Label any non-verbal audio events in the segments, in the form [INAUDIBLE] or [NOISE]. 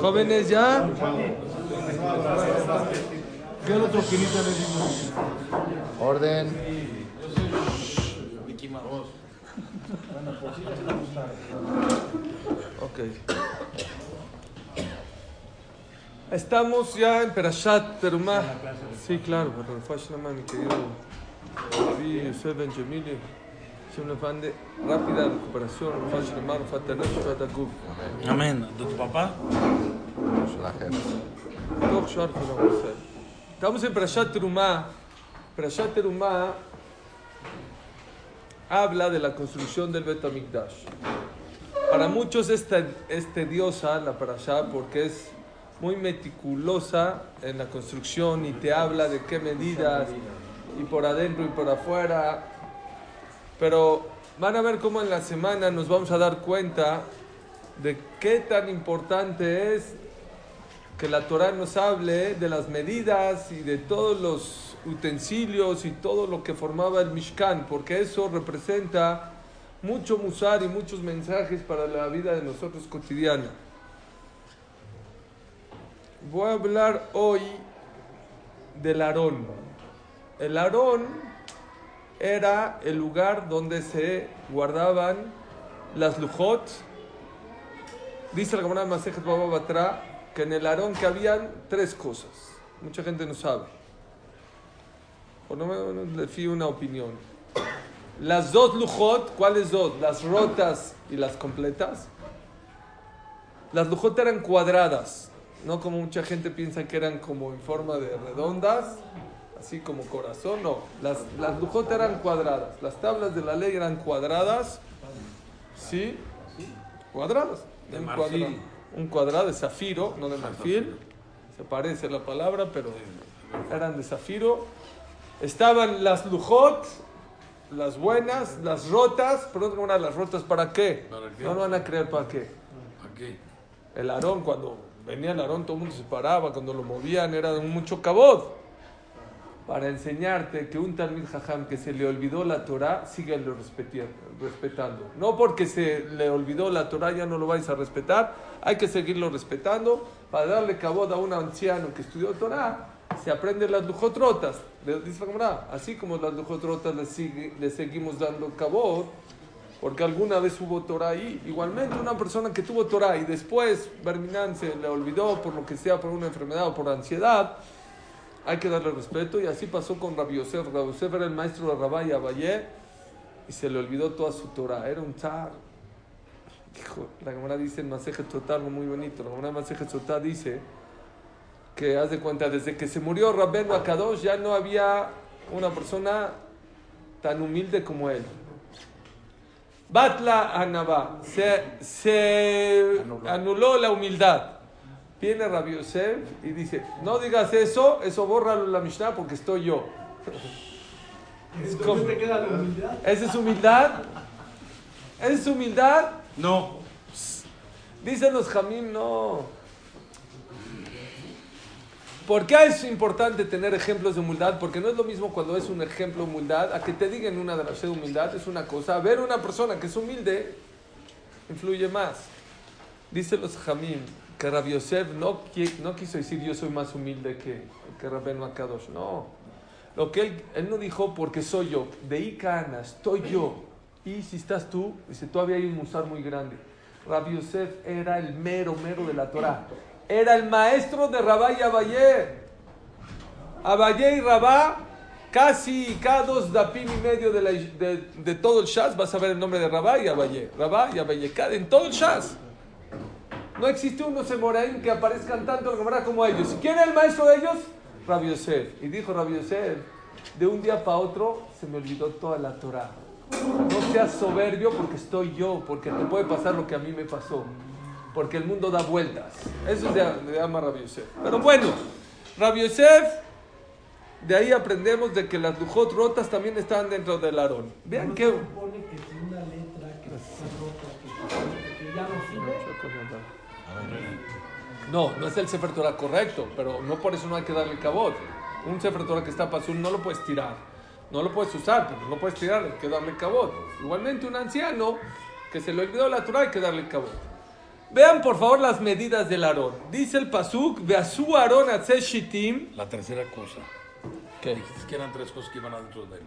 Jóvenes ya. ¿Qué otro quinita le dimos? Orden. Ok. Estamos ya en Perashat Terumah. Sí, claro, pero Fashlama, mi querido David Yosef Ben Jemili. Es una fan de rápida recuperación. Fashlama, Fatanash, Fataguf. Amén. ¿De tu papá? Toch Shar. Estamos en Perashat Terumah. Perashat Terumah habla de la construcción del Bet HaMikdash. Para muchos es tediosa la Parashá porque es muy meticulosa en la construcción y te habla de qué medidas y por adentro y por afuera. Pero van a ver cómo en la semana nos vamos a dar cuenta de qué tan importante es que la Torah nos hable de las medidas y de todos los utensilios y todo lo que formaba el Mishkan, porque eso representa mucho musar y muchos mensajes para la vida de nosotros cotidiana. Voy a hablar hoy del Aarón. El Aarón era el lugar donde se guardaban las lujot. Dice la Gemara Masejet Baba Batra que en el Aarón que habían tres cosas. Mucha gente no sabe. Por lo menos le una opinión. Las dos lujot, ¿cuáles dos? Las rotas y las completas. Las lujot eran cuadradas, no como mucha gente piensa que eran como en forma de redondas, así como corazón, no. Las, las lujot eran cuadradas, las tablas de la ley eran cuadradas, ¿sí? Cuadradas. De un, cuadrado, un cuadrado de zafiro, no de marfil, se parece la palabra, pero eran de zafiro. Estaban las lujot, las buenas, las rotas, pero no eran las rotas para qué? ¿Para qué? No lo van a creer para qué. Aquí. El Aarón, cuando venía el Aarón, todo el mundo se paraba, cuando lo movían era mucho cabot. Para enseñarte que un Talmid Jajam que se le olvidó la Torah, síguelo respetando. No porque se le olvidó la Torah ya no lo vais a respetar, hay que seguirlo respetando. Para darle cabot a un anciano que estudió Torah, se aprende las lujotrotas. Así como las lujotrotas le, sigue- le seguimos dando cabot, porque alguna vez hubo Torah ahí. Igualmente, una persona que tuvo Torah y después Berminan se le olvidó por lo que sea, por una enfermedad o por ansiedad, hay que darle respeto. Y así pasó con Rabbi Yosef. Rabbi Yosef era el maestro de Rabá y Abayé y se le olvidó toda su Torah. Era un zar. Hijo, la Gemara dice en Maseje Total, muy bonito. La Gemara Maseje Total dice que, haz de cuenta, desde que se murió Rabben Akadosh ya no había una persona tan humilde como él. Batla Anabá. Se, se anuló. la humildad. Viene Rabbi Yosef y dice, no digas eso, eso bórralo en la Mishnah porque estoy yo. [LAUGHS] Es como- ¿Esa es humildad? ¿Esa es humildad? No. Dicen los Jamim, no. ¿Por qué es importante tener ejemplos de humildad? Porque no es lo mismo cuando es un ejemplo de humildad, a que te digan una de las de humildad, es una cosa. Ver una persona que es humilde influye más. Dicen los Jamim que Rabbi Yosef no, no quiso decir yo soy más humilde que, que Rabbeinu Akadosh. No. Lo que él, él no dijo porque soy yo. De Ikana, estoy yo. Y si estás tú, dice, todavía hay un musar muy grande. Rabbi Yosef era el mero, mero de la Torah. Era el maestro de Rabá y Abayé. Abayé y Rabá, casi cada dos dapim y medio de, la- de- de todo el Shas, vas a ver el nombre de Rabá y Abayé. Rabá y Abayé, en todo el Shas. No existe unos Emoraim que aparezcan tanto como ellos. ¿Quién es el maestro de ellos? Rabbi Yosef. Y dijo Rabbi Yosef, de un día para otro se me olvidó toda la Torah. No seas soberbio porque estoy yo, porque te puede pasar lo que a mí me pasó. Porque el mundo da vueltas. Eso es de, de ama Rabbi Yosef. Pero bueno, Rabbi Yosef, de ahí aprendemos de que las lujot rotas también están dentro del Aarón. Vean qué... supone que si una letra que está rota, que, que ya no sirve, No, no es el Sefer Torah correcto, pero no por eso no hay que darle cabot. Un Sefer Torah que está pasur no lo puedes tirar, no lo puedes usar, pero no puedes tirar, hay que darle cabot. Igualmente un anciano que se le olvidó la Torah hay que darle cabot. Vean por favor las medidas del Aarón. Dice el Pasuk, Beasu Aarón Shitim. La tercera cosa. ¿Qué? Es que eran tres cosas que iban adentro de él.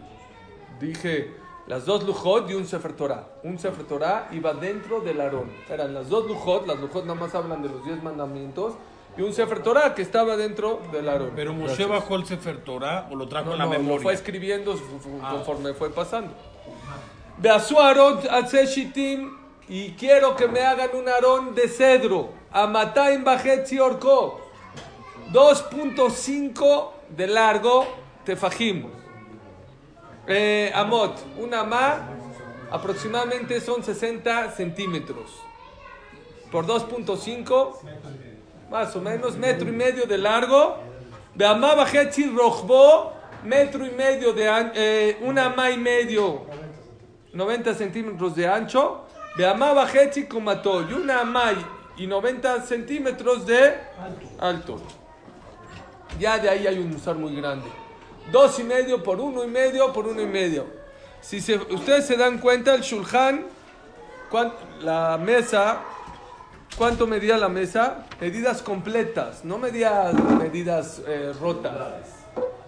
Dije las dos lujot y un Sefer Torah. Un Sefer Torah iba dentro del Aarón. Eran las dos lujot, las lujot nada más hablan de los diez mandamientos, y un Sefer Torah que estaba dentro del Aarón. Pero Moshe Gracias. bajó el Sefer Torah o lo trajo No, en la no, lo memoria. fue escribiendo Ah. conforme fue pasando. Beasu Aarón Shitim, y quiero que me hagan un Aarón de cedro. Amataim Bajetzi Orko. 2.5 de largo, tefajim. Eh, amot, una ma, aproximadamente son 60 centímetros. Por 2.5, más o menos, metro y medio de largo. De amá bajetzi rojbo, metro y medio de ancho, una ma y medio, 90 centímetros de ancho. De amá bajetzi comató, y una ma y 90 centímetros de alto. Ya de ahí hay un musar muy grande. Dos y medio por uno y medio por uno y medio. Si ustedes se dan cuenta, el shulchan, cuán- la mesa, ¿cuánto medía la mesa? Medidas completas, no medía medidas eh, rotas.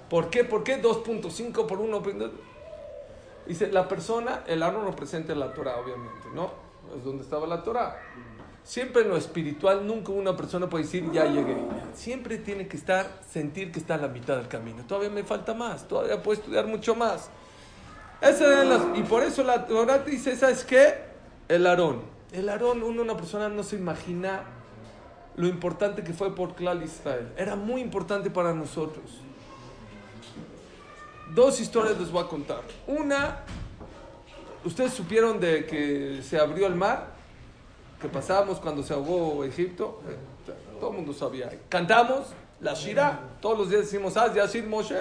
¿Por qué? ¿Por qué 2.5 por 1? Dice, la persona, el árbol representa la Torah, obviamente, ¿no? Es donde estaba la Torah. Siempre en lo espiritual, nunca una persona puede decir, ya llegué. Siempre tiene que estar, sentir que está a la mitad del camino. Todavía me falta más, todavía puedo estudiar mucho más. Las- y por eso la Torah dice, ¿sabes qué? El Aarón. El Aarón, uno, una persona no se imagina lo importante que fue por Clal Israel. Era muy importante para nosotros. Dos historias les voy a contar. Una, ¿ustedes supieron de que se abrió el mar? Que pasábamos cuando se ahogó Egipto. Todo el mundo sabía. Cantamos la Shira. Todos los días decimos, ah, Yashir Moshe,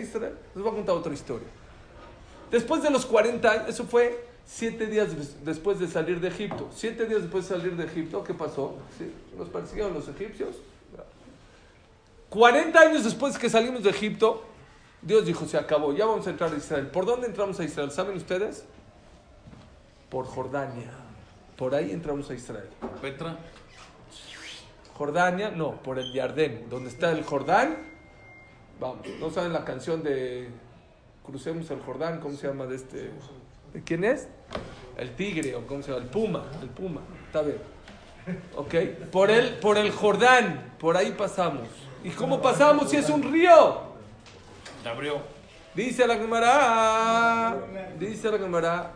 Israel". Les voy a contar otra historia. Después de los 40 años, eso fue siete días des- después de salir de Egipto. Siete días después de salir de Egipto, ¿qué pasó? Sí, Nos persiguieron los egipcios. 40 años después que salimos de Egipto, Dios dijo, se acabó, ya vamos a entrar a Israel. ¿Por dónde entramos a Israel? ¿Saben ustedes? Por Jordania. Por ahí entramos a Israel. Petra. Jordania, no, por el Yardén, donde está el Jordán. Vamos, ¿no saben la canción de Crucemos el Jordán? ¿Cómo se llama de este? ¿De quién es? El tigre, o cómo se llama, el puma, el puma, está bien. Ok, por el, por el Jordán, por ahí pasamos. ¿Y cómo pasamos si es un río? Abrió. Dice la Gemara, dice la Gemara,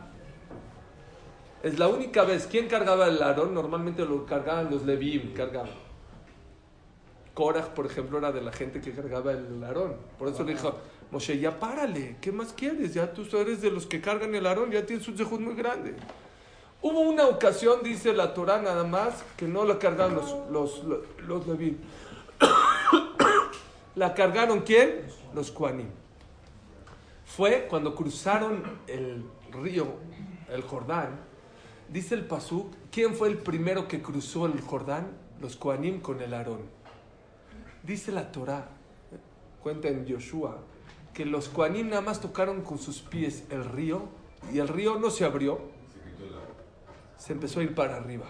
es la única vez, ¿quién cargaba el Aarón? Normalmente lo cargaban los Levim, cargaban. Korach, por ejemplo, era de la gente que cargaba el Aarón. Por eso le dijo, Moshe, ya párale, ¿qué más quieres? Ya tú eres de los que cargan el Aarón, ya tienes un zehut muy grande. Hubo una ocasión, dice la Torah nada más, que no la cargaron los, los, los. ¿La cargaron quién? Los Kuanim fue cuando cruzaron el río, el Jordán. Dice el Pasuk, ¿quién fue el primero que cruzó el Jordán? Los Koanim con el Aarón. Dice la Torah, cuenta en Yoshua, que los Koanim nada más tocaron con sus pies el río y el río no se abrió, se empezó a ir para arriba.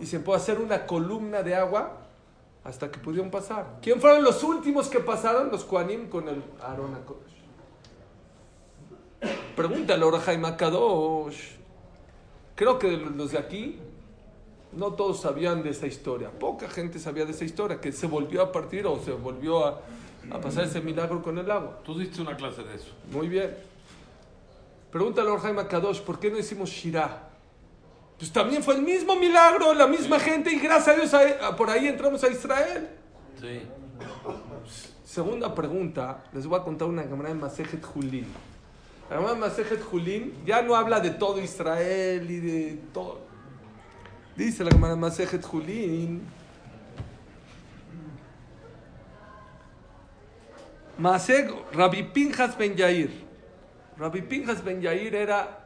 Y se puede hacer una columna de agua hasta que pudieron pasar. ¿Quién fueron los últimos que pasaron? Los Koanim con el Aarón Akosh. Pregúntale ahora Jaime Kadosh. Creo que los de aquí no todos sabían de esa historia. Poca gente sabía de esa historia, que se volvió a partir o se volvió a, a pasar ese milagro con el agua. Tú diste una clase de eso. Muy bien. Pregúntale a Jaime Kadosh, ¿por qué no hicimos Shirah? Pues también fue el mismo milagro, la misma gente, y gracias a Dios a- por ahí entramos a Israel. Sí. Segunda pregunta, les voy a contar una cámara de Masejet Julín. La cámara de Masejet Julín ya no habla de todo Israel y de todo. Dice la cámara de Masejet Julín. Maseg Rabbi Pinjas Ben Yair. Rabbi Pinjas Ben Yair era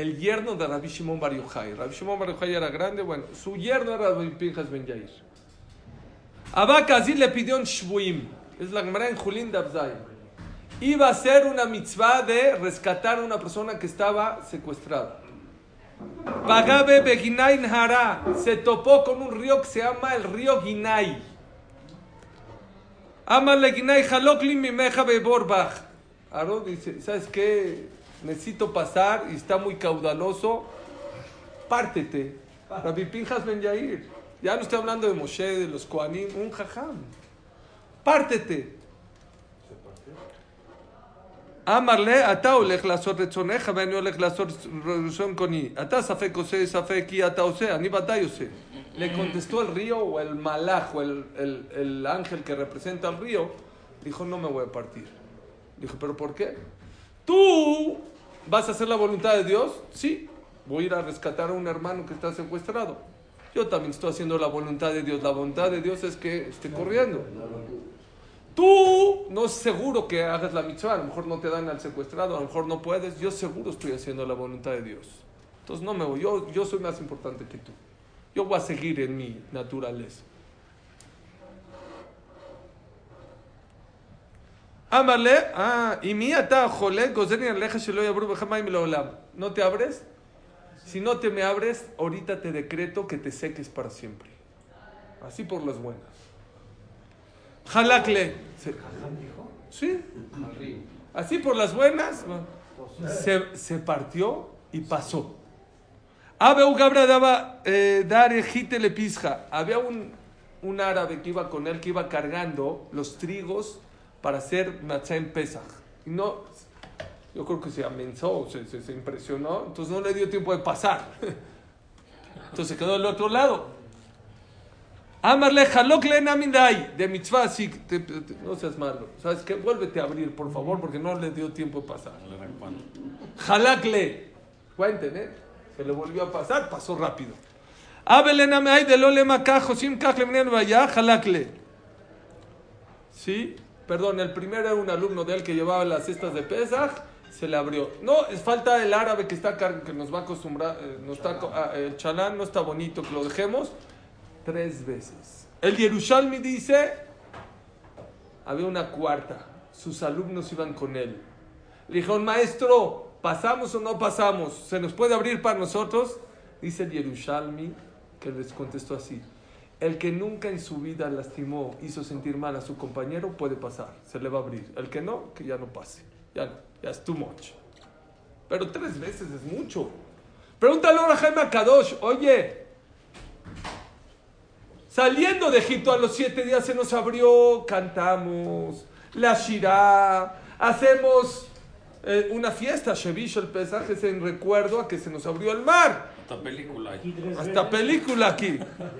el yerno de Rabbi Shimon Bar Yochai. Rabbi Shimon Bar Yochai era grande, bueno, su yerno era Rabbi Pinjas Ben Yair. Abacazí le pidió un shbuim. Es la Gemara en Julín de Abzai. Iba a hacer una mitzvah de rescatar a una persona que estaba secuestrada. Pagabe Beginay Nahara. Se topó con un río que se llama el río Ginay. Amale Ginay Halokli Mimeja Beborbach. Dice, ¿sabes qué? necesito pasar y está muy caudaloso, pártete. Rabbi Pinjas Ben Yair, ya no estoy hablando de Moshe, de los Koanim, un jajam. Pártete. Amarle, ata olech lazot retzoneja, veni olech lazot retzon koni. Ata safek ose, safek y ata ose, ani batay ose. Le contestó el río o el malaj o el, el, el ángel que representa al río. Dijo, no me voy a partir. Dijo, ¿pero por qué? ¿Tú vas a hacer la voluntad de Dios? Sí. Voy a ir a rescatar a un hermano que está secuestrado. Yo también estoy haciendo la voluntad de Dios. La voluntad de Dios es que esté corriendo. Tú no es seguro que hagas la mitzvah. A lo mejor no te dan al secuestrado, a lo mejor no puedes. Yo seguro estoy haciendo la voluntad de Dios. Entonces no me voy. Yo, yo soy más importante que tú. Yo voy a seguir en mi naturaleza. Amarle, ah, y mi ata jole, gozeni aleja shelo yabru b'chamaim leolam. ¿No te abres? Si no te me abres, ahorita te decreto que te seques para siempre. Así por las buenas. Jalakle. Sí. Así por las buenas. Se, se partió y pasó. Abeu Gabra daba eh, dar le pisja. Había un, un árabe que iba con él, que iba cargando los trigos para hacer matzah en Pesach. Y no, yo creo que se amenazó, se, se, se impresionó, entonces no le dio tiempo de pasar. [LAUGHS] Entonces se quedó del otro lado. Amarle jalok le de mitzvah, sí, te- te- te- no seas malo. ¿Sabes qué? Vuélvete a abrir, por favor, porque no le dio tiempo de pasar. Jalakle. Cuenten, ¿eh? Se le volvió a pasar, pasó rápido. Abelena me hay de lole macajo, sim cajle jalakle. ¿Sí? Perdón, el primero era un alumno de él que llevaba las cestas de Pesaj, se le abrió. No, es falta el árabe que está que nos va a acostumbrar, eh, nos está, ah, el chalán no está bonito que lo dejemos. Tres veces. El Yerushalmi dice, había una cuarta, sus alumnos iban con él. Le dijeron, maestro, ¿pasamos o no pasamos? ¿Se nos puede abrir para nosotros? Dice el Yerushalmi, que les contestó así. El que nunca en su vida lastimó, hizo sentir mal a su compañero, puede pasar, se le va a abrir. El que no, que ya no pase. Ya no, ya es too much. Pero tres veces es mucho. Pregúntale ahora Jaime Kadosh, oye, saliendo de Egipto a los siete días se nos abrió, cantamos, la Shirah, hacemos eh, una fiesta, Shevish el pesaje es en recuerdo a que se nos abrió el mar. Hasta película Aquí Hasta veces. película aquí.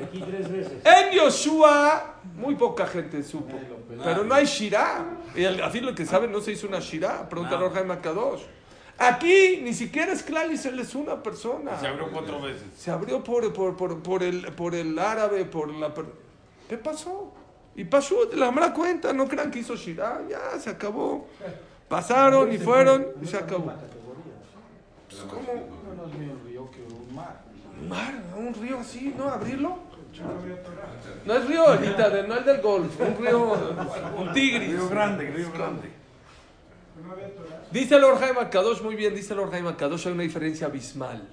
Y aquí tres veces. En Yoshua, muy poca gente supo. Pero no hay Shirah. Y el- así lo que saben, no se hizo una Shirah. Pregúntale a Jaime Kadosh. Aquí ni siquiera es Klal Yisrael, es una persona. Se abrió cuatro veces. Se abrió por, por, por, por el, por el árabe, por la... per- ¿Qué pasó? Y pasó, la mala cuenta, no crean que hizo Shirah, ya se acabó. Pasaron y fueron y se acabó. Pues, ¿Cómo? Mar, un río así, ¿no? ¿Abrirlo? No es río ahorita, de- no el del golf, un río, un tigris. Río Grande, Río Grande. Dice el Orjaim Kadosh, muy bien, dice el Orjaim Kadosh, hay una diferencia abismal.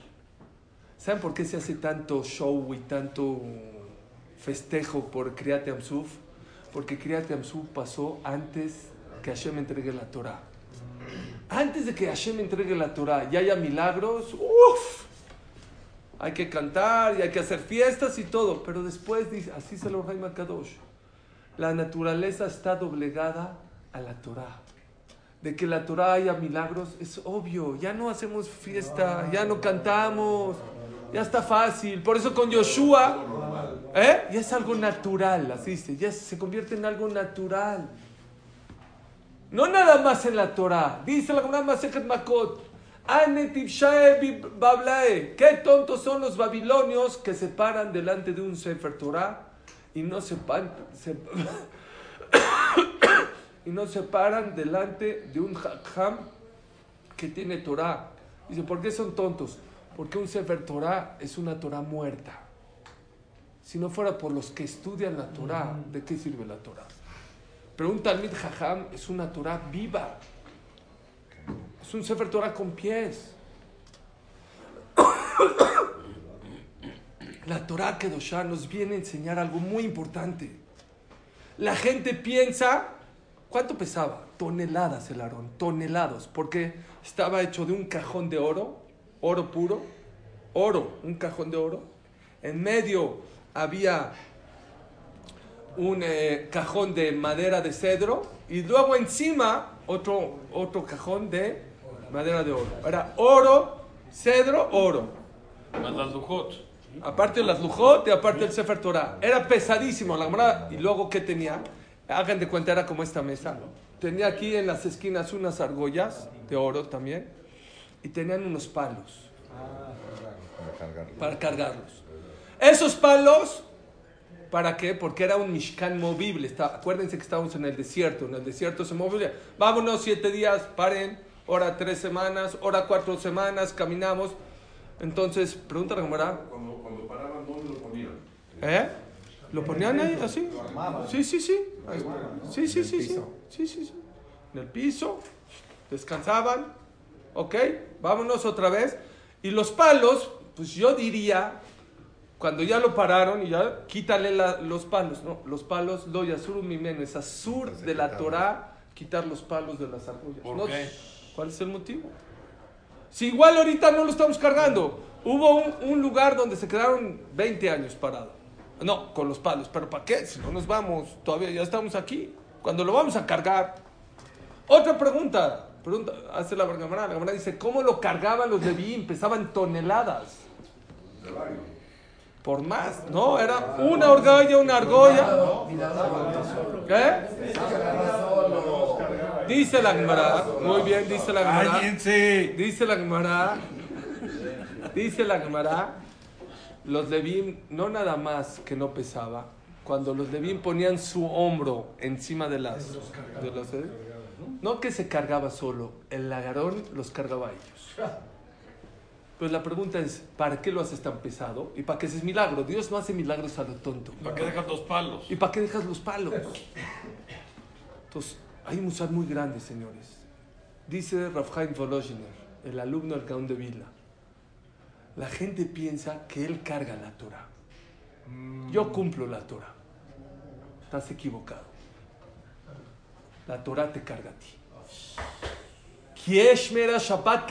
¿Saben por qué se hace tanto show y tanto festejo por Kriyat Yamsuf? Porque Kriyat Yamsuf pasó antes que Hashem entregue la Torah. Antes de que Hashem entregue la Torah y haya milagros, uff, hay que cantar y hay que hacer fiestas y todo. Pero después, dice, así es el Orjaim Kadosh, la naturaleza está doblegada a la Torah de que la Torah haya milagros, es obvio. Ya no hacemos fiesta, ya no cantamos. Ya está fácil. Por eso con Yoshua, ¿eh? Ya es algo natural, así dice. Ya se convierte en algo natural. No nada más en la Torah. Dice la Gemara Masechet Makot. Qué tontos son los babilonios que se paran delante de un Sefer Torah y no se- [COUGHS] y no se paran delante de un Hakam que tiene Torah. Dice, ¿por qué son tontos? Porque un Sefer Torah es una Torah muerta. Si no fuera por los que estudian la Torah, ¿de qué sirve la Torah? Pero un Talmid Jajam es una Torah viva. Es un Sefer Torah con pies. [COUGHS] La Torah Kedoshá nos viene a enseñar algo muy importante. La gente piensa, ¿cuánto pesaba? Toneladas el Aarón, toneladas, porque estaba hecho de un cajón de oro, oro puro, oro, un cajón de oro. En medio había un eh, cajón de madera de cedro y luego encima otro, otro cajón de madera de oro. Era oro, cedro, oro. Más las lujot. Aparte de las lujot y aparte el Sefer Torah. Era pesadísimo la Gemara. Y luego, ¿qué tenía? Hagan de cuenta, era como esta mesa. Tenía aquí en las esquinas unas argollas de oro también. Y tenían unos palos para cargarlos. Esos palos, ¿para qué? Porque era un Mishkan movible. Está- acuérdense que estábamos en el desierto. En el desierto se mueve. Vámonos siete días, paren. Hora tres semanas, hora cuatro semanas, caminamos. Entonces, pregunta la Gemara. Cuando, cuando paraban, ¿dónde lo ponían? ¿Eh? ¿Lo ponían ahí así? Sí, sí, sí. Sí, sí, sí, sí. Sí, sí, sí. En el piso. Descansaban. Ok, vámonos otra vez. Y los palos, pues yo diría, cuando ya lo pararon y ya, quítale la- los palos, ¿no? Los palos, lo yasuru mimeno, es azur de la Torah, quitar los palos de las argollas. ¿Por ¿No? qué? ¿Cuál es el motivo? Si igual ahorita no lo estamos cargando. Hubo un, un lugar donde se quedaron 20 años parados. No, con los palos. ¿Pero para qué? Si no nos vamos, todavía ya estamos aquí. Cuando lo vamos a cargar. Otra pregunta. pregunta hace la Gamara. La Gamara dice, ¿cómo lo cargaban los Levín? Pesaban toneladas. Por más, ¿no? Era una argolla, una argolla. ¿Qué? Dice la Gemara. Muy bien, dice la Gemara. Dice la Gemara, dice la Gemara, los Levín no nada más que no pesaba, cuando los Levín ponían su hombro encima de las, de los, ¿eh? no que se cargaba solo, el lagarón los cargaba a ellos. Pues la pregunta es, ¿para qué lo haces tan pesado? ¿Y para qué haces milagro? Dios no hace milagros a lo tonto. ¿Para qué dejas los palos? ¿Y para qué dejas los palos? Entonces, hay un muy grande, señores. Dice Rafhaim Volozhiner, el alumno del Gaón de Vila. La gente piensa que él carga la Torah. Yo cumplo la Torah. Estás equivocado. La Torah te carga a ti. Shabbat.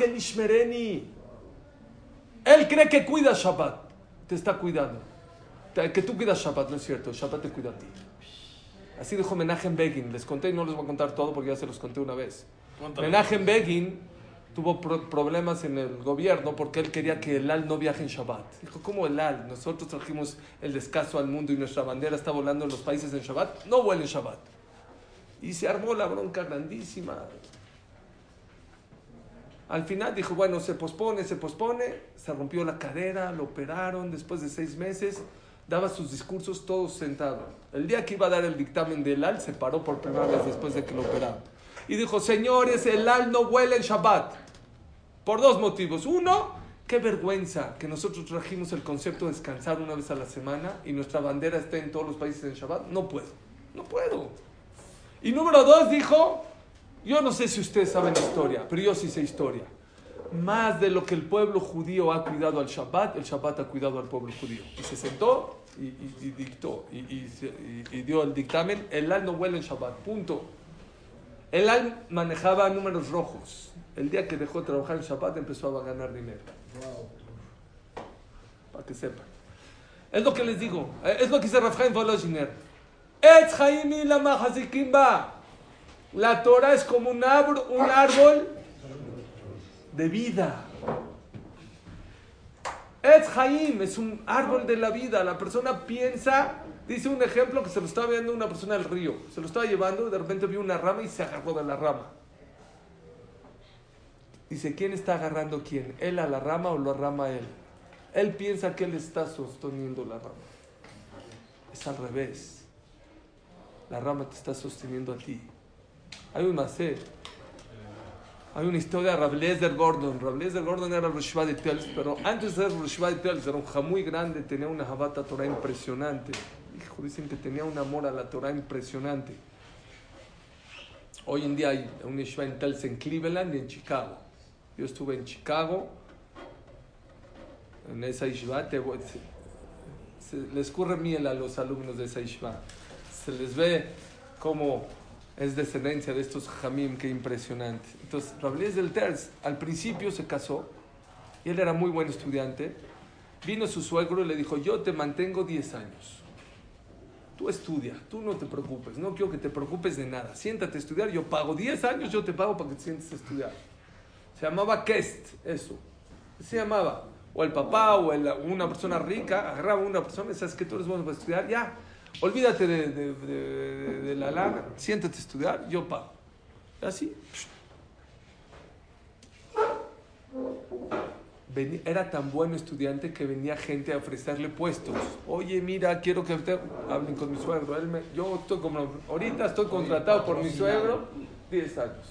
Él cree que cuida Shabbat. Te está cuidando. Que tú cuidas Shabbat, no es cierto. Shabbat te cuida a ti. Así dijo Menachem Begin. Les conté y no les voy a contar todo porque ya se los conté una vez. Menachem Begin tuvo pro- problemas en el gobierno porque él quería que el AL no viaje en Shabbat. Dijo, ¿cómo el AL? Nosotros trajimos el descanso al mundo y nuestra bandera está volando en los países en Shabbat. No vuela en Shabbat. Y se armó la bronca grandísima. Al final dijo, bueno, se pospone, se pospone, se rompió la cadera, lo operaron después de seis meses, daba sus discursos todos sentados. El día que iba a dar el dictamen del AL, se paró por primera vez después de que lo operaron. Y dijo, señores, el AL no huele en Shabbat. Por dos motivos. Uno, qué vergüenza que nosotros trajimos el concepto de descansar una vez a la semana y nuestra bandera esté en todos los países en Shabbat. No puedo, no puedo. Y número dos dijo, yo no sé si ustedes saben historia, pero yo sí sé historia. Más de lo que el pueblo judío ha cuidado al Shabbat, el Shabbat ha cuidado al pueblo judío. Y se sentó y, y- y dictó y, y dio el dictamen, el al no huele en Shabbat, punto. El al manejaba números rojos. El día que dejó de trabajar en Shabbat empezó a ganar dinero. Para que sepan. Es lo que les digo. eh, Es lo que dice Rafael Volozhiner. Ba. La Torah es como un, árbol, un árbol de vida. Es Jaim, es un árbol de la vida. La persona piensa, dice un ejemplo que se lo estaba viendo una persona al río. Se lo estaba llevando, de repente vio una rama y se agarró de la rama. Dice, ¿quién está agarrando quién? ¿Él a la rama o la rama a él? Él piensa que él está sosteniendo la rama. Es al revés. La rama te está sosteniendo a ti. Hay un macé. Hay una historia de Rablezer Gordon. Rablezer Gordon era Roshva de Tels, pero antes de ser Roshva de Tels era un ja muy grande, tenía una jabata Torah impresionante. Hijo, dicen que tenía un amor a la Torah impresionante. Hoy en día hay un yeshiva en Tels en Cleveland y en Chicago. Yo estuve en Chicago, en esa yeshiva, te les corre miel a los alumnos de esa yeshiva. Se les ve como es descendencia de estos jamim, qué impresionante. Entonces, Rabelés del Terz al principio se casó y él era muy buen estudiante. Vino su suegro y le dijo, yo te mantengo 10 años. Tú estudia, tú no te preocupes, no quiero que te preocupes de nada. Siéntate a estudiar, yo pago 10 años, yo te pago para que te sientes a estudiar. Se llamaba Kest, eso. Se llamaba. O el papá o el- una persona rica agarraba a una persona y sabes que tú eres bueno para estudiar, ya. Olvídate de, de- la lana, siéntate a estudiar, yo pago. Así. Era tan buen estudiante que venía gente a ofrecerle puestos. Oye, mira, quiero que usted hablen con mi suegro. Él me- yo estoy como, ahorita estoy contratado por mi suegro, 10 años.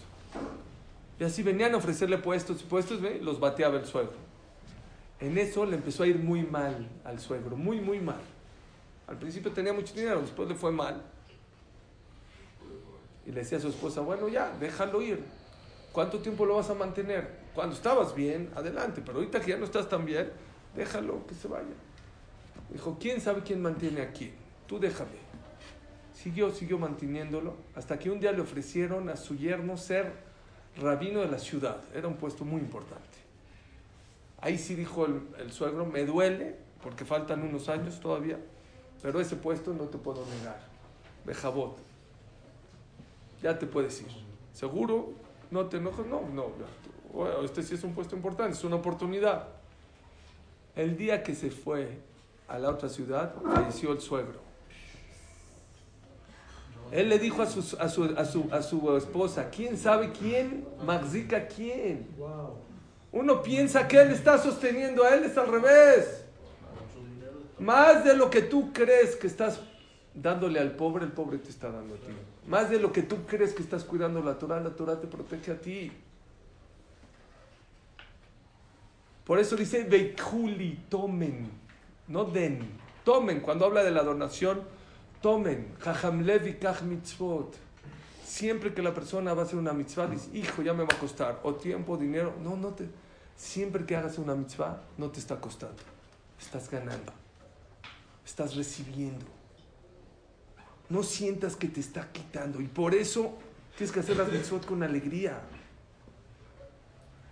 Y así venían a ofrecerle puestos y puestos, ¿ve? los bateaba el suegro. En eso le empezó a ir muy mal al suegro, muy, muy mal. Al principio tenía mucho dinero, después le fue mal. Y le decía a su esposa, bueno, ya, déjalo ir. ¿Cuánto tiempo lo vas a mantener? Cuando estabas bien, adelante, pero ahorita que ya no estás tan bien, déjalo que se vaya. Dijo, ¿quién sabe quién mantiene a quién? Tú déjame. Siguió, siguió manteniéndolo, hasta que un día le ofrecieron a su yerno ser rabino de la ciudad. Era un puesto muy importante. Ahí sí dijo el, el suegro, me duele, porque faltan unos años todavía, pero ese puesto no te puedo negar. Bejabot. Ya te puedes ir. ¿Seguro? ¿No te enojas? No, no. ya. Bueno, este sí es un puesto importante, es una oportunidad. El día que se fue a la otra ciudad, falleció el suegro. Él le dijo a su, a su, a su, a su esposa, ¿quién sabe quién? Magzica quién. Uno piensa que él está sosteniendo a él, es al revés. Más de lo que tú crees que estás dándole al pobre, el pobre te está dando a ti. Más de lo que tú crees que estás cuidando la Torah, la Torah te protege a ti. Por eso dice, Veikuli, tomen, no den, tomen. Cuando habla de la donación, tomen. Jajam levi kach mitzvot. Siempre que la persona va a hacer una mitzvah, dice, hijo, ya me va a costar, o tiempo, dinero. No, no te. Siempre que hagas una mitzvah, no te está costando. Estás ganando. Estás recibiendo. No sientas que te está quitando. Y por eso tienes que hacer las mitzvot con alegría.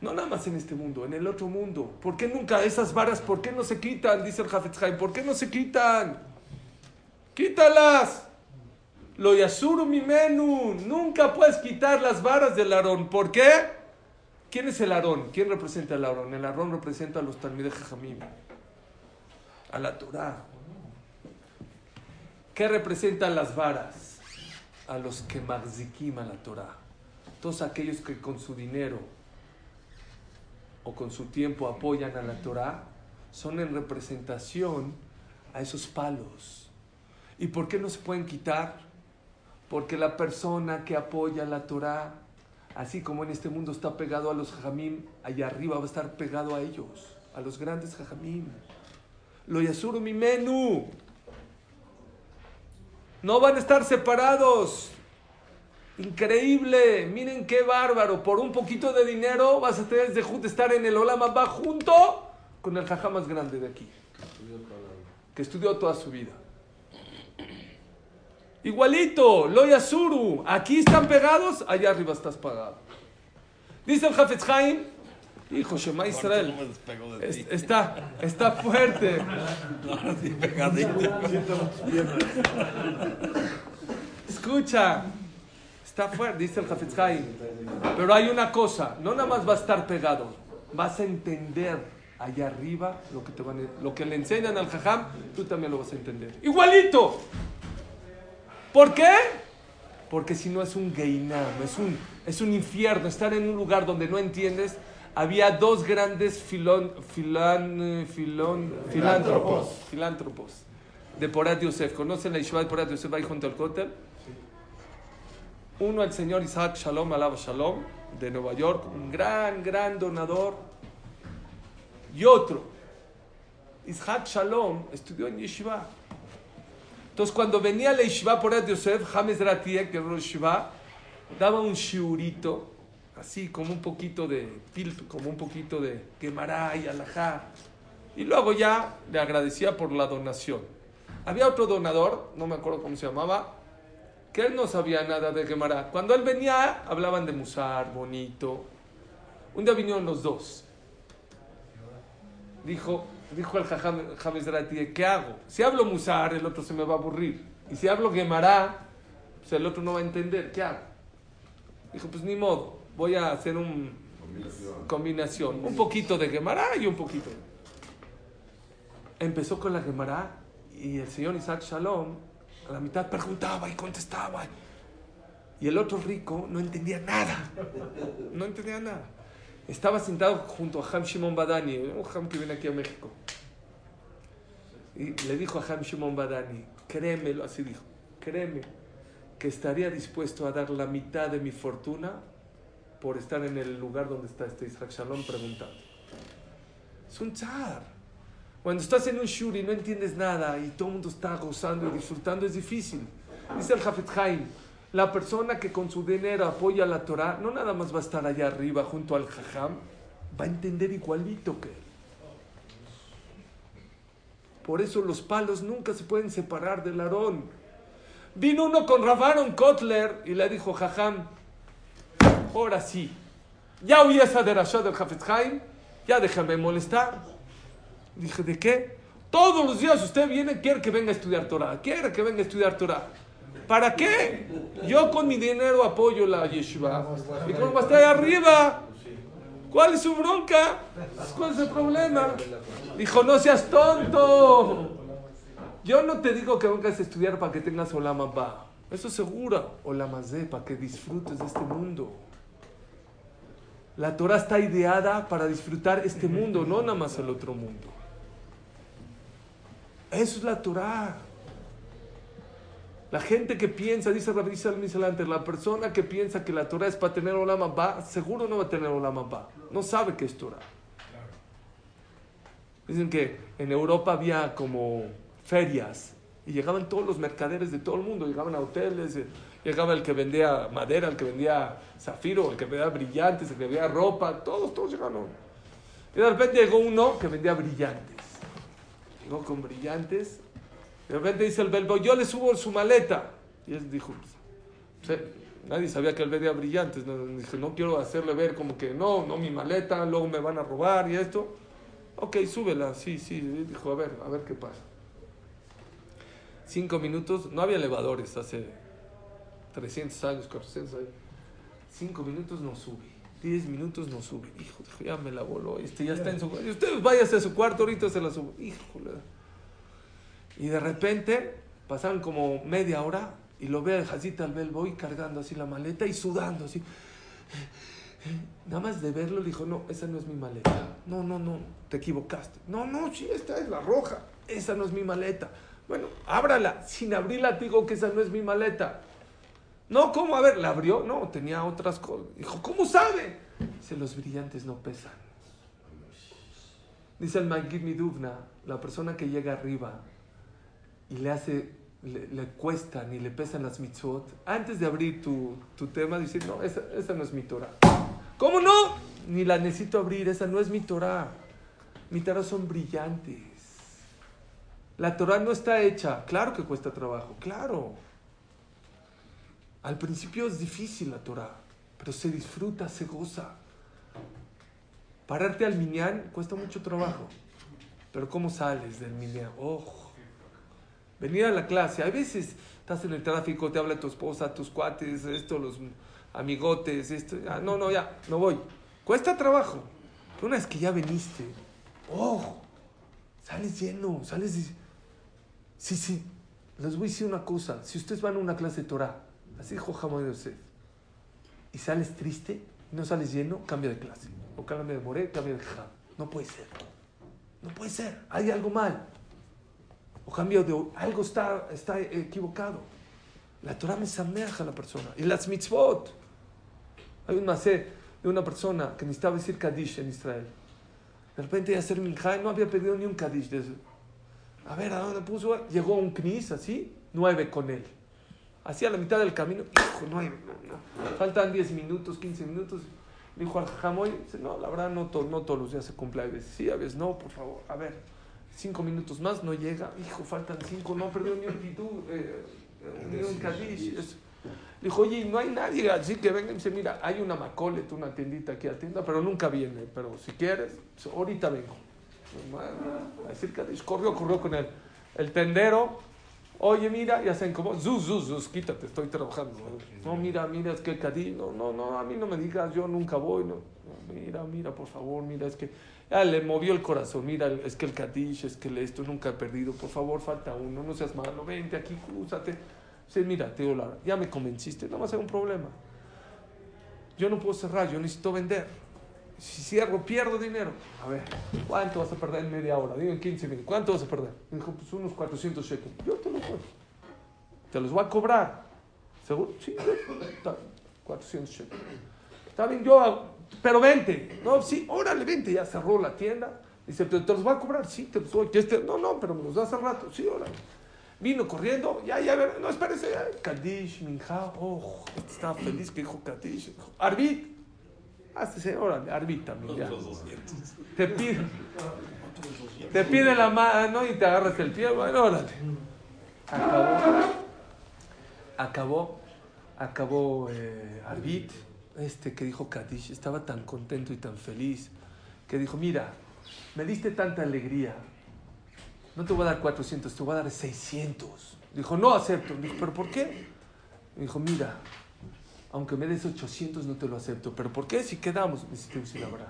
No nada más en este mundo, en el otro mundo. ¿Por qué nunca esas varas, por qué no se quitan? Dice el Hafetz Haim. ¿Por qué no se quitan? Quítalas. Lo yasuru mi menú. Nunca puedes quitar las varas del Aarón. ¿Por qué? ¿Quién es el Aarón? ¿Quién representa el Aarón? El Aarón representa a los Talmidei Jajamim. A la Torah. ¿Qué representan las varas? A los que magzikim a la Torah. Todos aquellos que con su dinero o con su tiempo apoyan a la Torah son en representación a esos palos. ¿Y por qué no se pueden quitar? Porque la persona que apoya la Torah, así como en este mundo está pegado a los jajamim, allá arriba va a estar pegado a ellos, a los grandes jajamim. Lo yasuru mi menú. No van a estar separados. Increíble, miren qué bárbaro. Por un poquito de dinero vas a tener de estar en el Olama va junto con el jajá más grande de aquí, que estudió toda su vida. Igualito, lo yasuru. Aquí están pegados, allá arriba estás pagado. Dice el Hafetz Haim, hijo Shema Israel, es- está, está fuerte. [LAUGHS] Escucha, está fuerte, dice el Hafetz Haim. Pero hay una cosa, no nada más va a estar pegado, vas a entender allá arriba lo que, te van a- lo que le enseñan al jajam, tú también lo vas a entender. Igualito. ¿Por qué? Porque si no es un geinam, es un, es un infierno estar en un lugar donde no entiendes. Había dos grandes filón, filán, eh, filón, filántropos, filántropos de Porat Yosef. ¿Conocen la Yeshiva de Porat Yosef ahí junto al Kotel? Uno, el señor Isaac Shalom, Alaba Shalom, de Nueva York, un gran, gran donador. Y otro, Isaac Shalom, estudió en Yeshiva. Entonces, cuando venía la Yeshiva Porat Yosef, James Ratie, que era el Yeshiva, daba un shiurito, así como un poquito de filtro, como un poquito de Gemara y Alajá. Y luego ya le agradecía por la donación. Había otro donador, no me acuerdo cómo se llamaba, que él no sabía nada de Gemara. Cuando él venía, hablaban de Musar, bonito. Un día vinieron los dos. Dijo, dijo el Jajam- James Rati, ¿qué hago? Si hablo Musar, el otro se me va a aburrir. Y si hablo Gemara, pues el otro no va a entender. ¿Qué hago? Dijo, pues ni modo, voy a hacer un combinación. Un poquito de Gemara y un poquito. Empezó con la Gemara y el señor Isaac Shalom a la mitad preguntaba y contestaba. Y el otro rico no entendía nada. No entendía nada. Estaba sentado junto a Ham Shimon Badani, un Ham que viene aquí a México. Y le dijo a Ham Shimon Badani, créemelo, así dijo, créeme que estaría dispuesto a dar la mitad de mi fortuna por estar en el lugar donde está este Isaac Shalom preguntando. Es un zar. Cuando estás en un shur y no entiendes nada y todo el mundo está gozando y disfrutando, es difícil. Dice el Jafet Haim, la persona que con su dinero apoya la Torah, no nada más va a estar allá arriba junto al Jajam, va a entender igualito que él. Por eso los palos nunca se pueden separar del arón. Vino uno con Ravaron Kotler y le dijo, Jajam, ahora sí, ya oí esa derashá del Jafet ya déjame molestar. Dije, ¿de qué? Todos los días usted viene, quiere que venga a estudiar Torah, quiere que venga a estudiar Torah. ¿Para qué? Yo con mi dinero apoyo la yeshiva. Y como está ahí arriba, ¿cuál es su bronca? ¿Cuál es el problema? Dijo, no seas tonto. Yo no te digo que vengas a estudiar para que tengas Olama Ba. Eso seguro. Olama Z, para que disfrutes de este mundo. La Torah está ideada para disfrutar este mundo, no nada más el otro mundo. Eso es la Torah. La gente que piensa, dice Rabbi Misalante, la persona que piensa que la Torah es para tener Olama Ba, seguro no va a tener Olama Ba. No sabe qué es Torah. Dicen que en Europa había como ferias y llegaban todos los mercaderes de todo el mundo, llegaban a hoteles, eh, llegaba el que vendía madera, el que vendía zafiro, el que vendía brillantes, el que vendía ropa, todos, todos llegaron. Y de repente llegó uno que vendía brillantes. Llegó con brillantes. De repente dice el belbo, yo le subo su maleta. Y él dijo, pues, nadie sabía que él vendía brillantes. No, no quiero hacerle ver como que no, no mi maleta, luego me van a robar y esto. Ok, súbela, sí, sí. Dijo, a ver, a ver qué pasa. Cinco minutos, no había elevadores hace 300 años, 400 años. Cinco minutos no sube. Diez minutos no sube. Hijo, dijo, ya me la voló. Este ya está en su cuarto. Ustedes váyanse a su cuarto, ahorita se la subo. Híjole. Y de repente pasaron como media hora y lo ve el Jacita al Belboy cargando así la maleta y sudando así. Nada más de verlo le dijo, no, esa no es mi maleta. No, no, no, te equivocaste. No, no, sí, esta es la roja. Esa no es mi maleta. Bueno, ábrala. Sin abrirla digo que esa no es mi maleta. No, ¿cómo? A ver, ¿la abrió? No, tenía otras cosas. Dijo, ¿cómo sabe? Dice, los brillantes no pesan. Dice el Magid Miduvna, la persona que llega arriba y le hace, le, le cuestan y le pesan las mitzvot, antes de abrir tu, tu tema, dice, no, esa, esa no es mi Torah. ¿Cómo no? Ni la necesito abrir, esa no es mi Torah. Mi Torah son brillantes. La Torah no está hecha, claro que cuesta trabajo, claro. Al principio es difícil la Torah, pero se disfruta, se goza. Pararte al minyan cuesta mucho trabajo, pero ¿cómo sales del minyan? Oh, venir a la clase, a veces estás en el tráfico, te habla tu esposa, tus cuates, esto, los amigotes, esto, ah, no, no, ya, no voy. Cuesta trabajo, pero una vez que ya veniste, ¡Oh! Sales lleno, sales... Sí, sí. Les voy a decir una cosa. Si ustedes van a una clase de Torah, así dijo Hamad Yosef, y sales triste, no sales lleno, cambia de clase. O cambia de Moré, cambia de Ham. No puede ser. No puede ser. Hay algo mal. O cambio de... Algo está, está equivocado. La Torah me sameja a la persona. Y las mitzvot. Hay un macé de una persona que necesitaba decir Kaddish en Israel. De repente iba a hacer minjá y no había pedido ni un Kaddish de eso. A ver, ¿a dónde puso? Llegó un knis así, nueve con él. Así a la mitad del camino, hijo, no, no. Faltan 10 minutos, 15 minutos. Le dijo al jamoy, dice, no, la verdad no, to- no todos los días se cumple. A veces sí, a veces no, por favor. A ver, cinco minutos más, no llega. Hijo, faltan cinco, no perdió ni un titú, eh, eh, ni un Kaddish. eso. Le dijo, oye, no hay nadie así que venga y dice, mira, hay una Macolet, una tiendita aquí a tienda, pero nunca viene. Pero si quieres, ahorita vengo. A decir Kaddish, corrió, corrió con él. El tendero, oye, mira, ya se incomodó. Zuz, zuz, zuz, quítate, estoy trabajando. No, mira, mira, es que Kaddish, no, no, no, a mí no me digas, yo nunca voy. No, mira, mira, por favor, mira, es que ya le movió el corazón. Mira, es que el Kaddish, es que el esto nunca he perdido. Por favor, falta uno, no seas malo, vente aquí, crúzate. Sí, mira, te digo ya me convenciste, no va a ser un problema. Yo no puedo cerrar, yo necesito vender. Si cierro, pierdo dinero. A ver, ¿cuánto vas a perder en media hora? Digo en 15 minutos. ¿Cuánto vas a perder? Me dijo, pues unos 400 shekels. Yo te lo puedo. Te los voy a cobrar. ¿Seguro? Sí, está, 400 shekels. Está bien, yo, pero vente. No, sí, órale, vente. Ya cerró la tienda. Dice, ¿te, te los voy a cobrar? Sí, te los doy. ¿Quieres te- No, no, pero me los das al rato. Sí, órale. Vino corriendo, ya, ya, no, espérese, ya. Kadish, oh, este estaba feliz que dijo Kadish. Arbit, hazte, órale, Arbit también, ya. Te pide, te pide la mano y te agarras el pie, bueno, órale. Acabó, acabó, acabó eh, Arbit, este que dijo Kadish, estaba tan contento y tan feliz, que dijo, mira, me diste tanta alegría, no te voy a dar 400, te voy a dar 600. Dijo, no acepto. Dijo, ¿pero por qué? Dijo, mira, aunque me des 800 no te lo acepto. ¿Pero por qué? Si quedamos. Decir la verdad.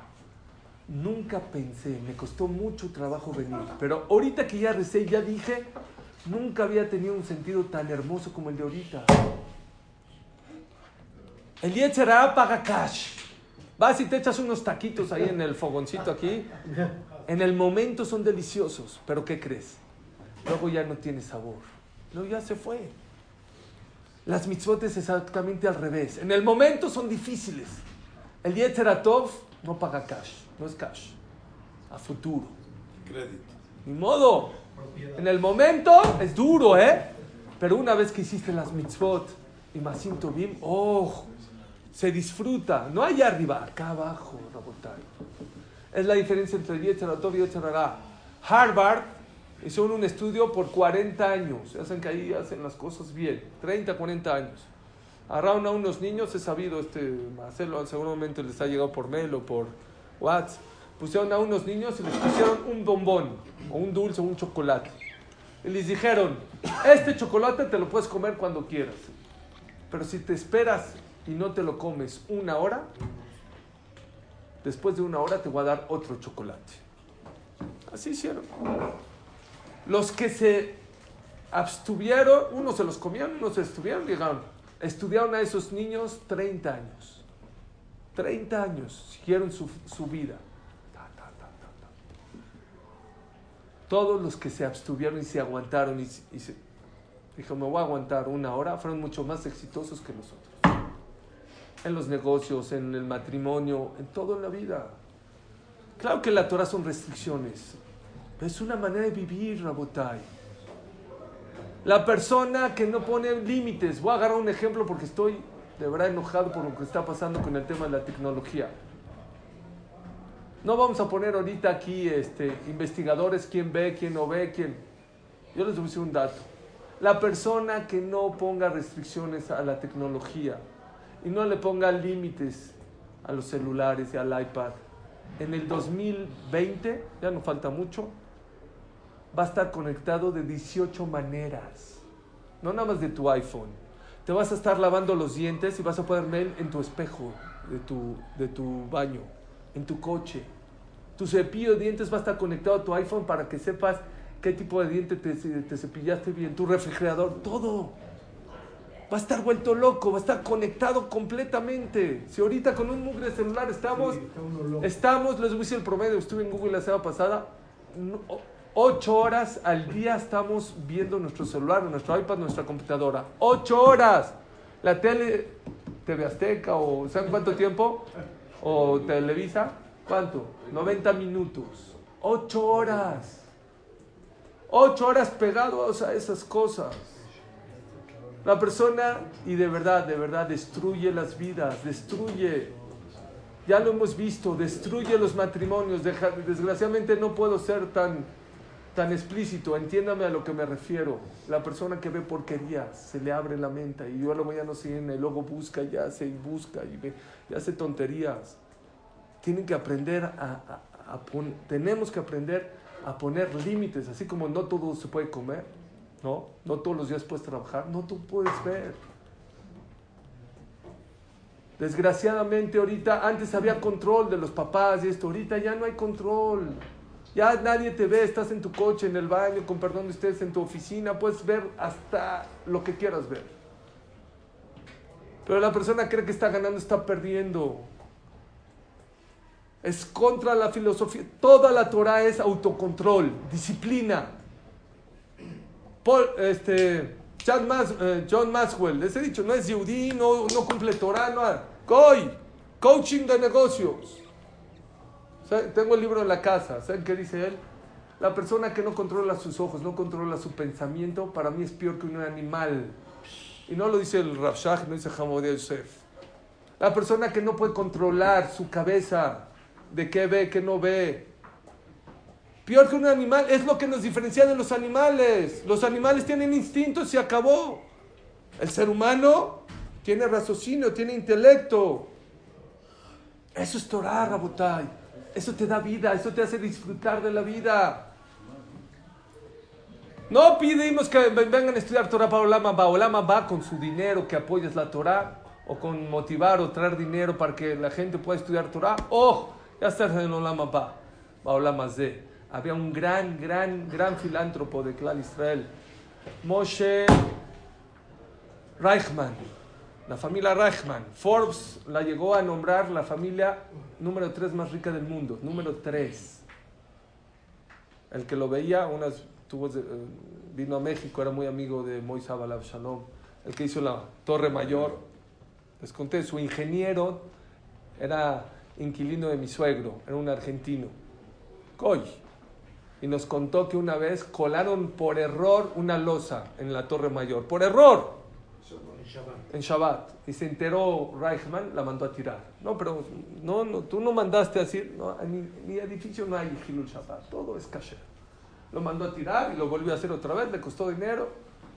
Nunca pensé, me costó mucho trabajo venir. Pero ahorita que ya recé, ya dije, nunca había tenido un sentido tan hermoso como el de ahorita. El Yetzerá paga cash. Vas y te echas unos taquitos ahí en el fogoncito aquí. En el momento son deliciosos, pero ¿qué crees? Luego ya no tiene sabor. Luego ya se fue. Las mitzvot es exactamente al revés. En el momento son difíciles. El Yetzeratov no paga cash, no es cash. A futuro. Crédito. Ni modo. En el momento es duro, ¿eh? Pero una vez que hiciste las mitzvot y Masim Tovim, oh, se disfruta. No allá arriba, acá abajo, Rabotai. Es la diferencia entre Yetzeratov y Yetzerará. Harvard hizo un estudio por 40 años. Hacen que ahí hacen las cosas bien. 30, 40 años. Agarraron a unos niños, he sabido, este Marcelo seguramente les ha llegado por mail o por WhatsApp. Pusieron a unos niños y les pusieron un bombón, o un dulce, o un chocolate. Y les dijeron, este chocolate te lo puedes comer cuando quieras. Pero si te esperas y no te lo comes una hora, después de una hora te voy a dar otro chocolate. Así hicieron. Los que se abstuvieron, unos se los comieron, unos se estuvieron, llegaron. Estudiaron a esos niños 30 años. 30 años siguieron su, su vida. Todos los que se abstuvieron y se aguantaron y, y se dijo, me voy a aguantar una hora, fueron mucho más exitosos que nosotros. En los negocios, en el matrimonio, en todo en la vida. Claro que la Torah son restricciones, es una manera de vivir, Rabotai. La persona que no pone límites, voy a agarrar un ejemplo porque estoy de verdad enojado por lo que está pasando con el tema de la tecnología. No vamos a poner ahorita aquí este, investigadores, quién ve, quién no ve, quién... Yo les voy decir un dato. La persona que no ponga restricciones a la tecnología y no le ponga límites a los celulares y al iPad, en el 2020, ya no falta mucho, va a estar conectado de 18 maneras. No nada más de tu iPhone. Te vas a estar lavando los dientes y vas a poder ver en tu espejo de tu, de tu baño, en tu coche. Tu cepillo de dientes va a estar conectado a tu iPhone para que sepas qué tipo de diente te, te cepillaste bien. Tu refrigerador, todo. Va a estar vuelto loco, va a estar conectado completamente. Si ahorita con un mugre celular estamos, Sí, estamos, les voy a decir el promedio, estuve en Google la semana pasada, no- ocho horas al día estamos viendo nuestro celular, nuestro iPad, nuestra computadora. Ocho horas. La tele, TV Azteca o ¿saben cuánto tiempo? O Televisa, ¿cuánto? 90 minutos. Ocho horas. Ocho horas pegados a esas cosas. La persona, y de verdad, de verdad, destruye las vidas, destruye. Ya lo hemos visto, destruye los matrimonios. Desgraciadamente no puedo ser tan, tan explícito, entiéndame a lo que me refiero. La persona que ve porquerías, se le abre la mente y yo luego ya no sé, y luego busca y hace y busca y, ve, y hace tonterías. Tienen que aprender a, a- a pon- tenemos que aprender a poner límites, así como no todo se puede comer, ¿no? No todos los días puedes trabajar, no tú puedes ver. Desgraciadamente ahorita, antes había control de los papás y esto, ahorita ya no hay control. Ya nadie te ve, estás en tu coche, en el baño, con perdón de ustedes, en tu oficina, puedes ver hasta lo que quieras ver. Pero la persona cree que está ganando, está perdiendo. Es contra la filosofía. Toda la Torah es autocontrol, disciplina. Este, John, Mas- eh, John Maxwell, les he dicho, no es Yehudí, no, no cumple Torah, no. Coy, coaching de negocios. Tengo el libro en la casa, ¿saben qué dice él? La persona que no controla sus ojos, no controla su pensamiento, para mí es peor que un animal. Y no lo dice el Rav Shach, no dice Hamodia Yosef. La persona que no puede controlar su cabeza, de qué ve, qué no ve. Peor que un animal, es lo que nos diferencia de los animales. Los animales tienen instintos y acabó. El ser humano tiene raciocinio, tiene intelecto. Eso es Torah, Rabotai. Eso te da vida, eso te hace disfrutar de la vida. No pedimos que ven- vengan a estudiar Torah para Olama va. Olama va con su dinero que apoyes la Torah o con motivar o traer dinero para que la gente pueda estudiar Torah. ¡Oh! Ya estás en Olama. Va Olama. Había un gran, gran, gran filántropo de Clal Israel. Moshe Reichman. La familia Reichman. Forbes la llegó a nombrar la familia número 3 más rica del mundo. Número 3. El que lo veía, unas tuvo, eh, vino a México, era muy amigo de Moisés Abalab Shalom. El que hizo la Torre Mayor. Les conté, su ingeniero era inquilino de mi suegro, era un argentino. Coy. Y nos contó que una vez colaron por error una losa en la Torre Mayor. Por error en Shabbat y se enteró Reichman, la mandó a tirar. No, pero no, no, tú no mandaste a decir, no, edificio no hay Hilul Shabbat, todo es kasher. Lo mandó a tirar y lo volvió a hacer otra vez, le costó dinero,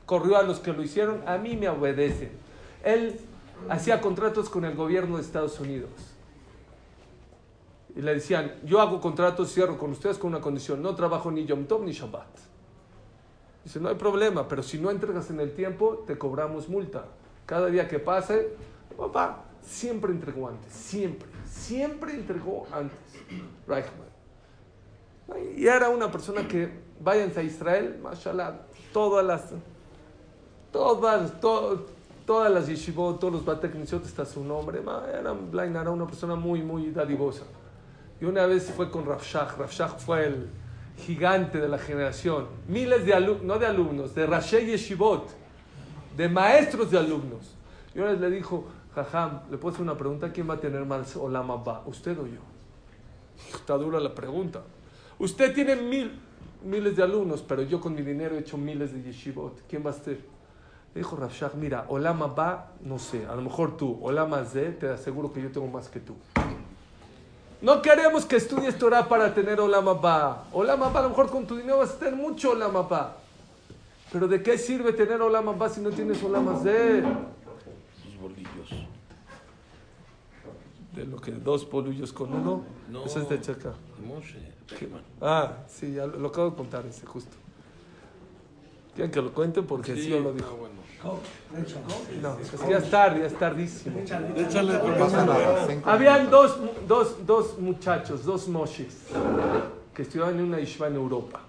corrió a los que lo hicieron, a mí me obedecen. Él hacía contratos con el gobierno de Estados Unidos. Y le decían, yo hago contratos, cierro con ustedes con una condición, no trabajo ni Yom Tov ni Shabbat. Dice, no hay problema, pero si no entregas en el tiempo, te cobramos multa. Cada día que pase, papá, siempre entregó antes, siempre, siempre entregó antes. Reichman. Y era una persona que, váyanse a Israel, mashallah, todas las, todas, to- todas las yeshivot, todos los bateknisiot, está su nombre, era, era una persona muy, muy dadivosa. Y una vez fue con Rav Shach fue el gigante de la generación, miles de alumnos, no de alumnos, de Rashi Yeshivot, de maestros de alumnos. Y vez le dijo, Jajam, le puedo hacer una pregunta, ¿quién va a tener más Olam usted o yo? Está dura la pregunta. Usted tiene mil, miles de alumnos, pero yo con mi dinero he hecho miles de yeshivot. ¿Quién va a ser? Le dijo Rav Shach, mira, Olam no sé, a lo mejor tú, Olam Azé, te aseguro que yo tengo más que tú. No queremos que estudies Torah para tener Olam Abba. A lo mejor con tu dinero vas a tener mucho Olam. Pero ¿de qué sirve tener Olam Abba si no tienes Olam Azé? Sus bolillos. De lo que dos polullos con uno, No. eso es de. Reichman. Ah, sí, ya lo, lo acabo de contar ese justo. ¿Quieren que lo cuente? Porque sí, lo dijo. ah, bueno. No, es que ya es tarde, ya es tardísimo. Échale, no Habían dos, dos, dos muchachos, dos moshes, que estudiaban en una yeshiva en Europa.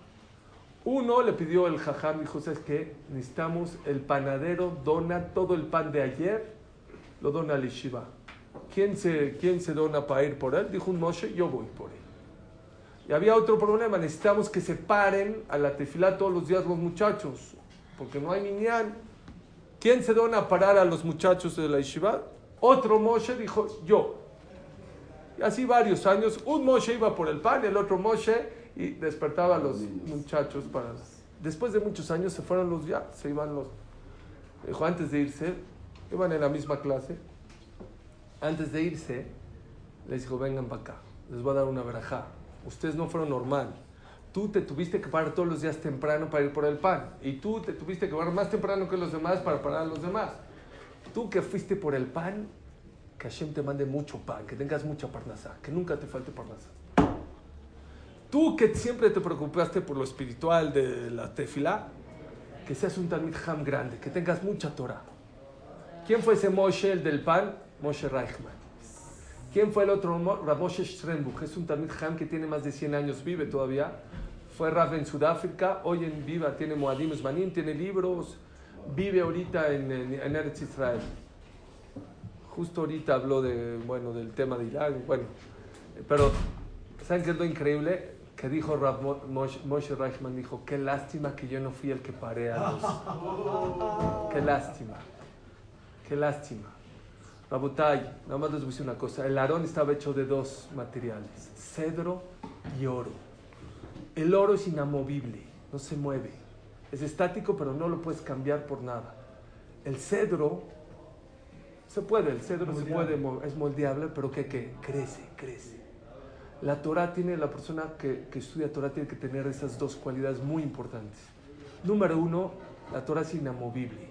Uno le pidió el jajam, dijo, ¿sabes qué? Necesitamos, el panadero dona todo el pan de ayer, lo dona al yeshiva. ¿Quién se, ¿Quién se dona para ir por él? Dijo un moshe, yo voy por él. Y había otro problema, necesitamos que se paren a la tefilá todos los días los muchachos, porque no hay minyan. ¿Quién se dona a parar a los muchachos de la yeshiva? Otro Moshe dijo, yo. Y así varios años, un Moshe iba por el pan, el otro Moshe, y despertaba a los muchachos para... Después de muchos años se fueron los ya, se iban los... Dijo, antes de irse, iban en la misma clase, antes de irse, les dijo, vengan para acá, les voy a dar una verajá. Ustedes no fueron normal. Tú te tuviste que parar todos los días temprano para ir por el pan. Y tú te tuviste que parar más temprano que los demás para parar a los demás. Tú que fuiste por el pan, que Hashem te mande mucho pan, que tengas mucha parnasá, que nunca te falte parnasá. Tú que siempre te preocupaste por lo espiritual de la tefilá, que seas un Talmid Ham grande, que tengas mucha Torah. ¿Quién fue ese Moshe, el del pan? Moshe Reichman. ¿Quién fue el otro? Mo- Rav Moshe Strenbuch. Es un Talmid Ham que tiene más de 100 años, vive todavía. Fue Rav en Sudáfrica, hoy en viva tiene Moadim Zmanim, tiene libros, vive ahorita en, en, en Eretz Israel. Justo ahorita habló de, bueno, del tema de Irak, bueno, pero ¿saben qué es lo increíble? Que dijo Moshe, Reichman, dijo, qué lástima que yo no fui el que paré a los... [LAUGHS] Qué lástima, qué lástima. Rabotai, nada más les voy a decir una cosa. El arón estaba hecho de dos materiales, cedro y oro. El oro es inamovible, no se mueve. Es estático, pero no lo puedes cambiar por nada. El cedro, se puede, el cedro se puede, es moldeable, pero que crece, crece. La Torah tiene, la persona que, que estudia Torah tiene que tener esas dos cualidades muy importantes. Número uno, la Torah es inamovible.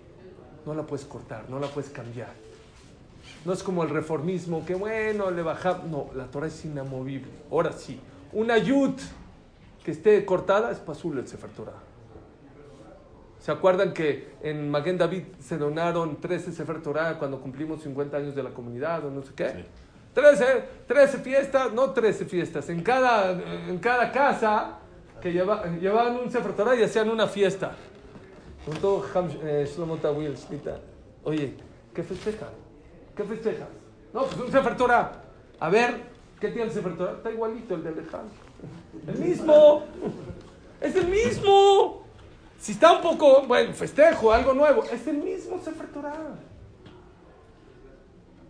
No la puedes cortar, no la puedes cambiar. No es como el reformismo, que bueno, le baja. No, la Torah es inamovible. Ahora sí, una yud que esté cortada es pasul el Sefer Torah. ¿Se acuerdan que en Maguen David se donaron 13 Sefer Torah cuando cumplimos 50 años de la comunidad o no sé qué? 13, 13 fiestas, no 13 fiestas, en cada, en cada casa que lleva- llevaban un Sefer Torah y hacían una fiesta. Preguntó eh, Shlomo Tawil, oye, ¿qué festejan? ¿Qué festejas? No, pues un Sefer Torah. A ver, ¿qué tiene el Sefer Torah? Está igualito el de Alejandro. El mismo. Es el mismo. Si está un poco, bueno, festejo, algo nuevo, es el mismo Sefer Torah.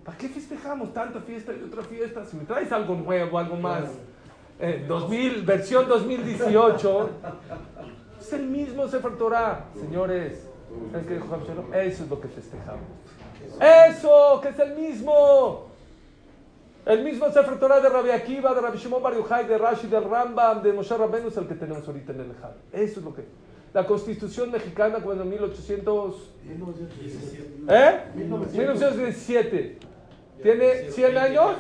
¿Para qué festejamos tanta fiesta y otra fiesta? Si me traes algo nuevo, algo más, eh, 2000, versión 2018, es el mismo Sefer Torah, señores. ¿Saben qué dijo? Eso es lo que festejamos. Eso, que es el mismo. El mismo Sefer Torah de Rabbi Akiva, de Rabbi Shimon Bar Yochai, de Rashi, del Rambam, de Moshe Rabbeinu es el que tenemos ahorita en el Ejad. Eso es lo que... La Constitución mexicana cuando en 1800... ¿Eh? 1917. ¿Tiene 100 años?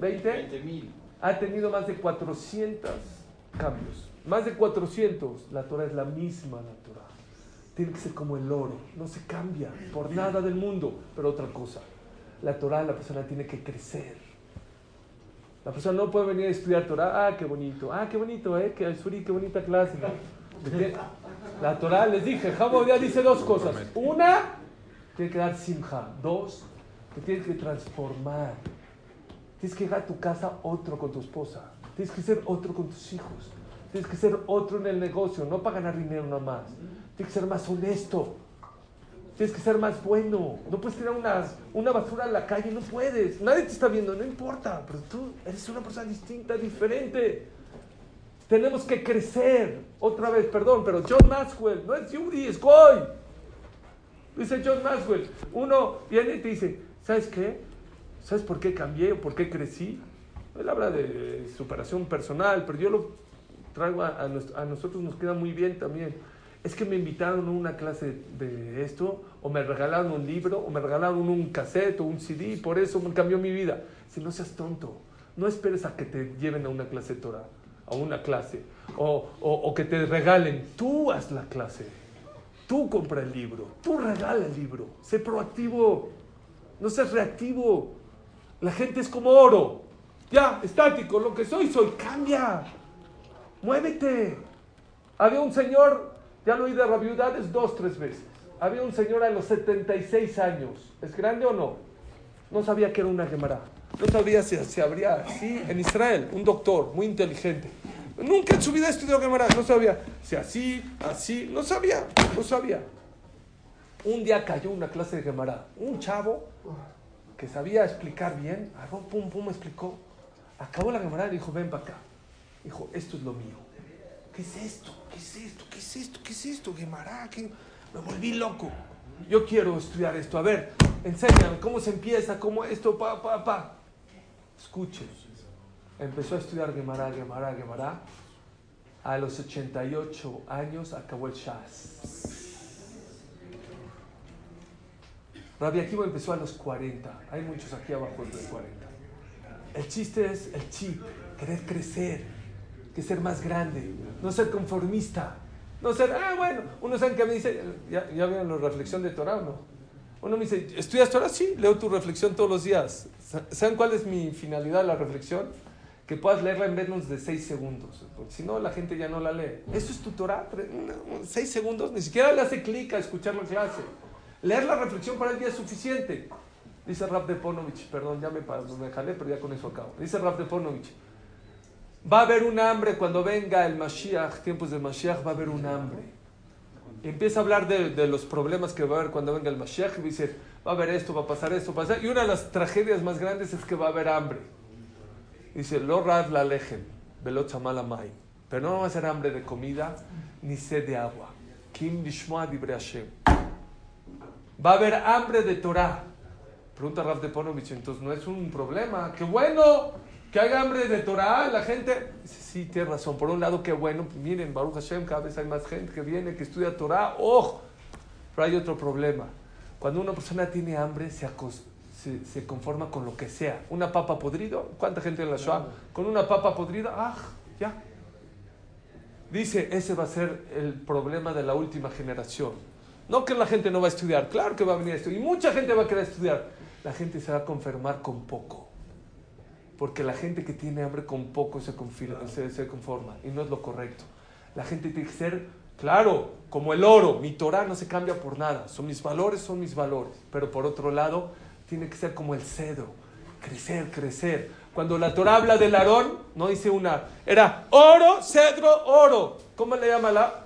¿20? Ha tenido más de 400 cambios. Más de 400. La Torah es la misma, la Torah. Tiene que ser como el oro. No se cambia por nada del mundo. Pero otra cosa. La Torah, la persona tiene que crecer. La persona no puede venir a estudiar Torah. Ah, qué bonito. Ah, qué bonito, ¿eh? Que Suri, qué bonita clase. La Torah, les dije, Jamo ya dice dos cosas. Una, tiene que dar simja. Dos, te tienes que transformar. Tienes que llegar a tu casa otro con tu esposa. Tienes que ser otro con tus hijos. Tienes que ser otro en el negocio, no para ganar dinero nada más. Tienes que ser más honesto. Tienes que ser más bueno. No puedes tirar una, una basura en la calle, no puedes. Nadie te está viendo, no importa. Pero tú eres una persona distinta, diferente. Tenemos que crecer. Otra vez, perdón, pero John Maxwell no es Yuri, es Goy. Dice John Maxwell. Uno viene y te dice, ¿sabes qué? ¿Sabes por qué cambié o por qué crecí? Él habla de superación personal, pero yo lo traigo a, a nos- a nosotros, nos queda muy bien también. Es que me invitaron a una clase de esto, o me regalaron un libro, o me regalaron un cassette o un CD, y por eso me cambió mi vida. Si no seas tonto, no esperes a que te lleven a una clase Torah, a una clase, o, o- o que te regalen. Tú haz la clase. Tú compra el libro, tú regala el libro, sé proactivo, no seas reactivo. La gente es como oro, ya, estático, lo que soy, soy, cambia, muévete. Había un señor, ya lo oí de rabiudades dos, tres veces. Había un señor a los 76 años, ¿es grande o no? No sabía que era una Gemara, no sabía si se abría así en Israel, un doctor muy inteligente. Nunca en su vida estudió Gemara, no sabía si así, así, no sabía, no sabía. Un día cayó una clase de Gemara, un chavo que sabía explicar bien, agarró, pum, pum, explicó. Acabó la Gemara y dijo, ven para acá. Dijo, esto es lo mío. ¿Qué es esto? ¿Qué es esto? ¿Qué es esto? ¿Qué es esto? Gemara, ¿qué? me volví loco. Yo quiero estudiar esto. A ver, enséñame cómo se empieza, cómo esto, pa, pa, pa. Escuche. Empezó a estudiar Gemara, Gemara, Gemara. A los 88 años acabó el Shas. Rabbi Akiva empezó a los 40. Hay muchos aquí abajo de 40. El chiste es el chip, querer crecer, que ser más grande, no ser conformista, no ser, ah, bueno, uno sabe que me dice, ¿ya, ya vieron la reflexión de Torah no? Uno me dice, ¿estudias Torah? Sí, leo tu reflexión todos los días. ¿Saben cuál es mi finalidad de la reflexión? Que puedas leerla en menos de seis segundos, porque si no la gente ya no la lee. ¿Eso es tu Torah? ¿Seis segundos? Ni siquiera le hace clic a escuchar la clase. Leer la reflexión para el día es suficiente. Dice Rab de Ponovich, perdón, ya me, me jalé, pero ya con eso acabo. Dice Rab de Ponovich, va a haber un hambre cuando venga el Mashiach, tiempos de Mashiach, va a haber un hambre. Empieza a hablar de, los problemas que va a haber cuando venga el Mashiach y dice, va a haber esto, va a pasar esto, va a pasar. Y una de las tragedias más grandes es que va a haber hambre. Dice, lo rad la lejem, mai. Pero no va a ser hambre de comida ni sed de agua. Kim lishmoa dibre Hashem. Va a haber hambre de Torah. Pregunta Rav de Ponovich, entonces no es un problema. ¡Qué bueno! Que haya hambre de Torah, la gente. Dice, sí, tiene razón. Por un lado, qué bueno. Miren, Baruch Hashem, cada vez hay más gente que viene, que estudia Torah. ¡Oh! Pero hay otro problema. Cuando una persona tiene hambre, se, se, se, conforma con lo que sea. Una papa podrido. ¿Cuánta gente en la Shoah? Con una papa podrida, ¡ah! Ya. Dice, ese va a ser el problema de la última generación. No que la gente no va a estudiar, claro que va a venir a estudiar. Y mucha gente va a querer estudiar. La gente se va a conformar con poco. Porque la gente que tiene hambre con poco se, se, se, conforma. Y no es lo correcto. La gente tiene que ser, claro, como el oro. Mi Torah no se cambia por nada. Son mis valores, son mis valores. Pero por otro lado, tiene que ser como el cedro. Crecer, crecer. Cuando la Torah habla del Aarón, no dice una. Era oro, cedro, oro. ¿Cómo le llama la?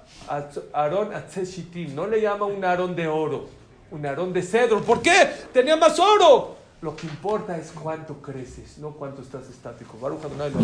Aarón Atzeshitim. No le llama un Aarón de oro. Un Aarón de cedro. ¿Por qué? Tenía más oro. Lo que importa es cuánto creces, no cuánto estás estático. Baruch Adonai lo